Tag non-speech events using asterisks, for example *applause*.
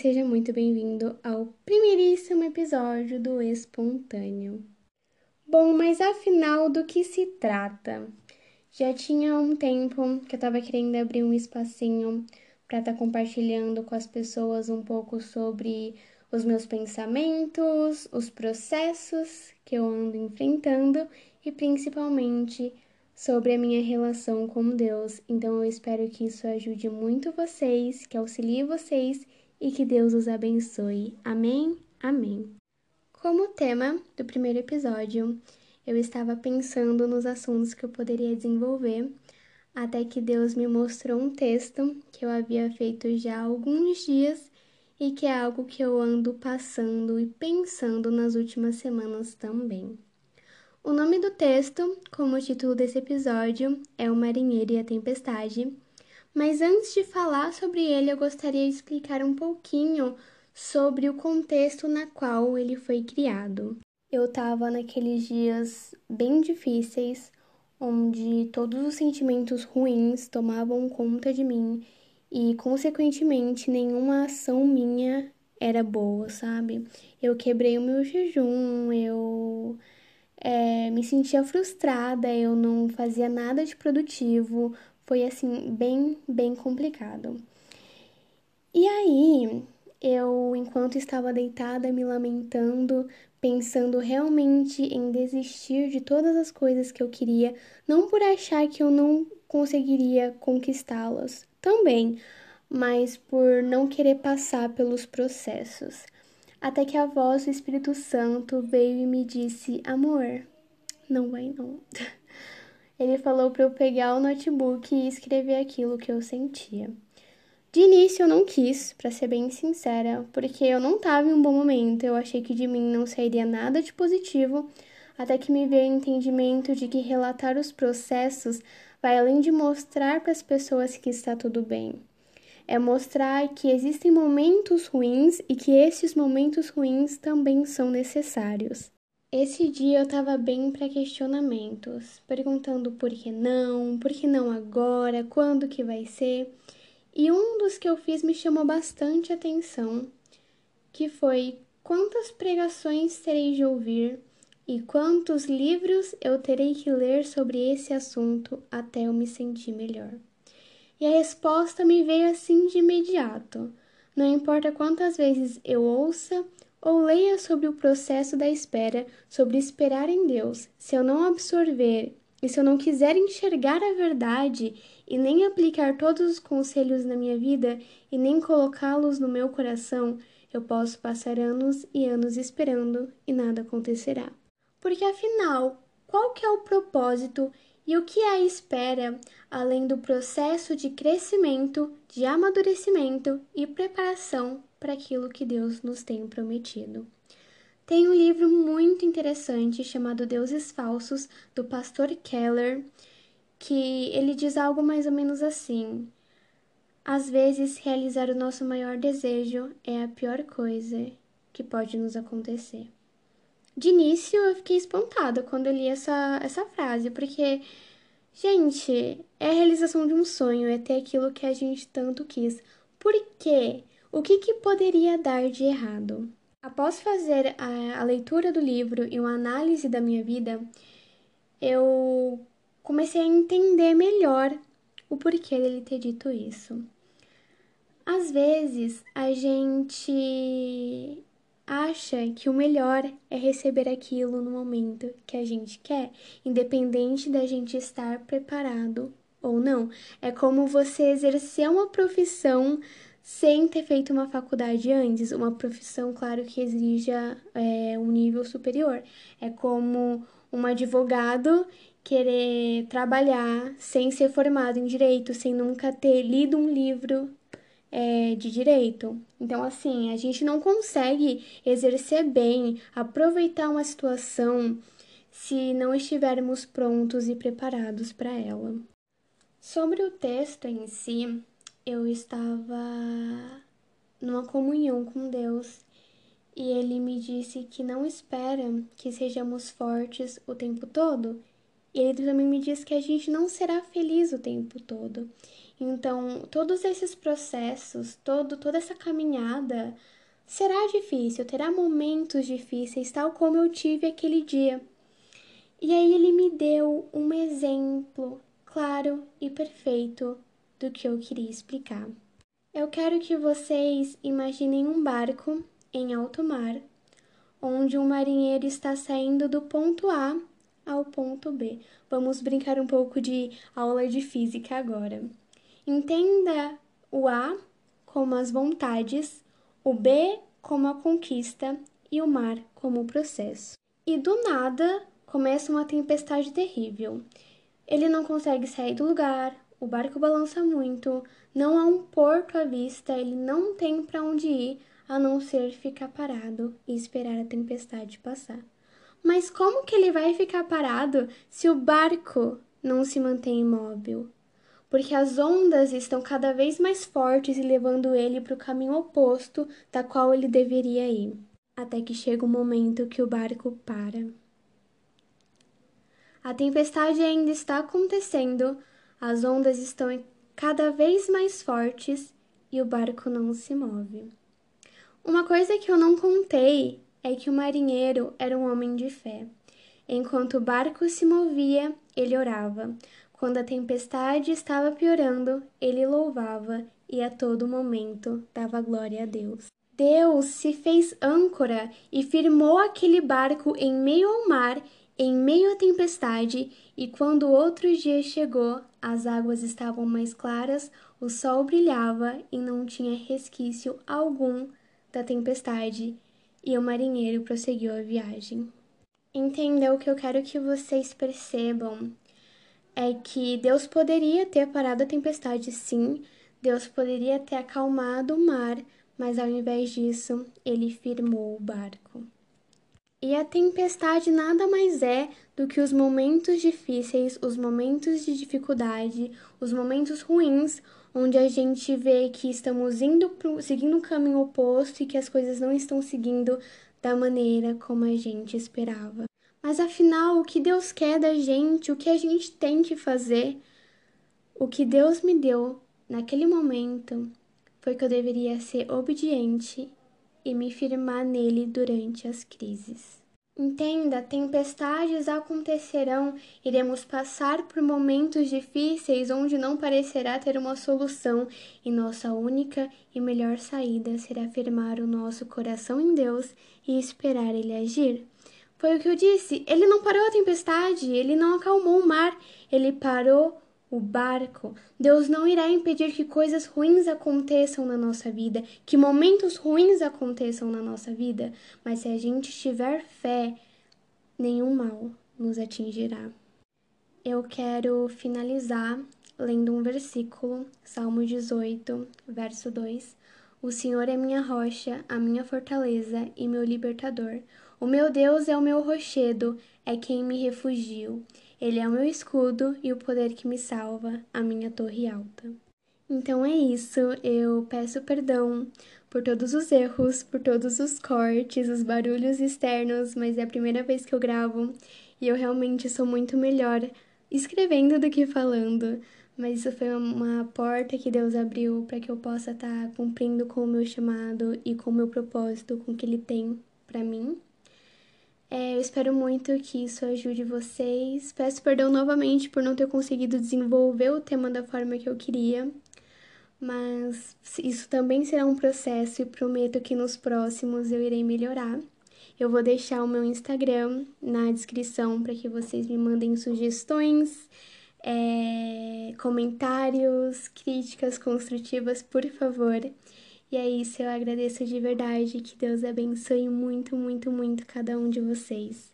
seja muito bem-vindo ao primeiríssimo episódio do Espontâneo. Bom, mas afinal do que se trata? Já tinha um tempo que eu tava querendo abrir um espacinho para estar tá compartilhando com as pessoas um pouco sobre os meus pensamentos, os processos que eu ando enfrentando e principalmente sobre a minha relação com Deus. Então eu espero que isso ajude muito vocês, que auxilie vocês e que Deus os abençoe. Amém? Amém. Como tema do primeiro episódio, eu estava pensando nos assuntos que eu poderia desenvolver, até que Deus me mostrou um texto que eu havia feito já há alguns dias e que é algo que eu ando passando e pensando nas últimas semanas também. O nome do texto, como o título desse episódio, é O Marinheiro e a Tempestade. Mas antes de falar sobre ele, eu gostaria de explicar um pouquinho sobre o contexto na qual ele foi criado. Eu estava naqueles dias bem difíceis, onde todos os sentimentos ruins tomavam conta de mim e, consequentemente, nenhuma ação minha era boa, sabe? Eu quebrei o meu jejum, eu é, me sentia frustrada, eu não fazia nada de produtivo, foi assim, bem, bem complicado. E aí, eu, enquanto estava deitada, me lamentando, pensando realmente em desistir de todas as coisas que eu queria, não por achar que eu não conseguiria conquistá-las, também, mas por não querer passar pelos processos até que a voz do Espírito Santo veio e me disse: Amor, não vai não. *laughs* Ele falou para eu pegar o notebook e escrever aquilo que eu sentia. De início eu não quis, para ser bem sincera, porque eu não estava em um bom momento, eu achei que de mim não sairia nada de positivo, até que me veio o entendimento de que relatar os processos vai além de mostrar para as pessoas que está tudo bem é mostrar que existem momentos ruins e que esses momentos ruins também são necessários. Esse dia eu estava bem para questionamentos, perguntando por que não, por que não agora, quando que vai ser. E um dos que eu fiz me chamou bastante atenção, que foi quantas pregações terei de ouvir e quantos livros eu terei que ler sobre esse assunto até eu me sentir melhor. E a resposta me veio assim de imediato. Não importa quantas vezes eu ouça ou leia sobre o processo da espera, sobre esperar em Deus, se eu não absorver e se eu não quiser enxergar a verdade e nem aplicar todos os conselhos na minha vida e nem colocá-los no meu coração, eu posso passar anos e anos esperando e nada acontecerá. Porque afinal, qual que é o propósito e o que é a espera, além do processo de crescimento, de amadurecimento e preparação para aquilo que Deus nos tem prometido? Tem um livro muito interessante chamado Deuses Falsos, do pastor Keller, que ele diz algo mais ou menos assim: Às vezes, realizar o nosso maior desejo é a pior coisa que pode nos acontecer. De início eu fiquei espantada quando eu li essa, essa frase, porque, gente, é a realização de um sonho, é ter aquilo que a gente tanto quis. Por quê? O que, que poderia dar de errado? Após fazer a, a leitura do livro e uma análise da minha vida, eu comecei a entender melhor o porquê dele ter dito isso. Às vezes a gente acha que o melhor é receber aquilo no momento que a gente quer, independente da gente estar preparado ou não. É como você exercer uma profissão sem ter feito uma faculdade antes, uma profissão, claro, que exija é, um nível superior. É como um advogado querer trabalhar sem ser formado em direito, sem nunca ter lido um livro é, de direito. Então, assim, a gente não consegue exercer bem, aproveitar uma situação se não estivermos prontos e preparados para ela. Sobre o texto em si, eu estava numa comunhão com Deus e ele me disse que não espera que sejamos fortes o tempo todo. E ele também me disse que a gente não será feliz o tempo todo. Então, todos esses processos, todo, toda essa caminhada será difícil, terá momentos difíceis, tal como eu tive aquele dia. E aí ele me deu um exemplo claro e perfeito do que eu queria explicar. Eu quero que vocês imaginem um barco em alto mar, onde um marinheiro está saindo do ponto A ao ponto B. Vamos brincar um pouco de aula de física agora. Entenda o A como as vontades, o B como a conquista e o mar como o processo. E do nada começa uma tempestade terrível. Ele não consegue sair do lugar, o barco balança muito, não há um porto à vista, ele não tem para onde ir a não ser ficar parado e esperar a tempestade passar. Mas como que ele vai ficar parado se o barco não se mantém imóvel? porque as ondas estão cada vez mais fortes e levando ele para o caminho oposto da qual ele deveria ir, até que chega o momento que o barco para. A tempestade ainda está acontecendo, as ondas estão cada vez mais fortes e o barco não se move. Uma coisa que eu não contei é que o marinheiro era um homem de fé. Enquanto o barco se movia, ele orava. Quando a tempestade estava piorando, ele louvava e a todo momento dava glória a Deus. Deus se fez âncora e firmou aquele barco em meio ao mar, em meio à tempestade, e quando outro dia chegou, as águas estavam mais claras, o sol brilhava e não tinha resquício algum da tempestade, e o marinheiro prosseguiu a viagem. Entenda o que eu quero que vocês percebam é que Deus poderia ter parado a tempestade, sim, Deus poderia ter acalmado o mar, mas ao invés disso, ele firmou o barco. E a tempestade nada mais é do que os momentos difíceis, os momentos de dificuldade, os momentos ruins, onde a gente vê que estamos indo pro, seguindo um caminho oposto e que as coisas não estão seguindo da maneira como a gente esperava. Mas afinal, o que Deus quer da gente, o que a gente tem que fazer, o que Deus me deu naquele momento foi que eu deveria ser obediente e me firmar nele durante as crises. Entenda, tempestades acontecerão, iremos passar por momentos difíceis onde não parecerá ter uma solução, e nossa única e melhor saída será firmar o nosso coração em Deus e esperar ele agir. Foi o que eu disse. Ele não parou a tempestade, ele não acalmou o mar, ele parou o barco. Deus não irá impedir que coisas ruins aconteçam na nossa vida, que momentos ruins aconteçam na nossa vida, mas se a gente tiver fé, nenhum mal nos atingirá. Eu quero finalizar lendo um versículo, Salmo 18, verso 2. O Senhor é minha rocha, a minha fortaleza e meu libertador. O meu Deus é o meu rochedo, é quem me refugio. Ele é o meu escudo e o poder que me salva, a minha torre alta. Então é isso, eu peço perdão por todos os erros, por todos os cortes, os barulhos externos, mas é a primeira vez que eu gravo e eu realmente sou muito melhor escrevendo do que falando. Mas isso foi uma porta que Deus abriu para que eu possa estar tá cumprindo com o meu chamado e com o meu propósito, com o que Ele tem para mim. É, eu espero muito que isso ajude vocês. Peço perdão novamente por não ter conseguido desenvolver o tema da forma que eu queria, mas isso também será um processo e prometo que nos próximos eu irei melhorar. Eu vou deixar o meu Instagram na descrição para que vocês me mandem sugestões, é, comentários, críticas construtivas, por favor. E é isso, eu agradeço de verdade. Que Deus abençoe muito, muito, muito cada um de vocês.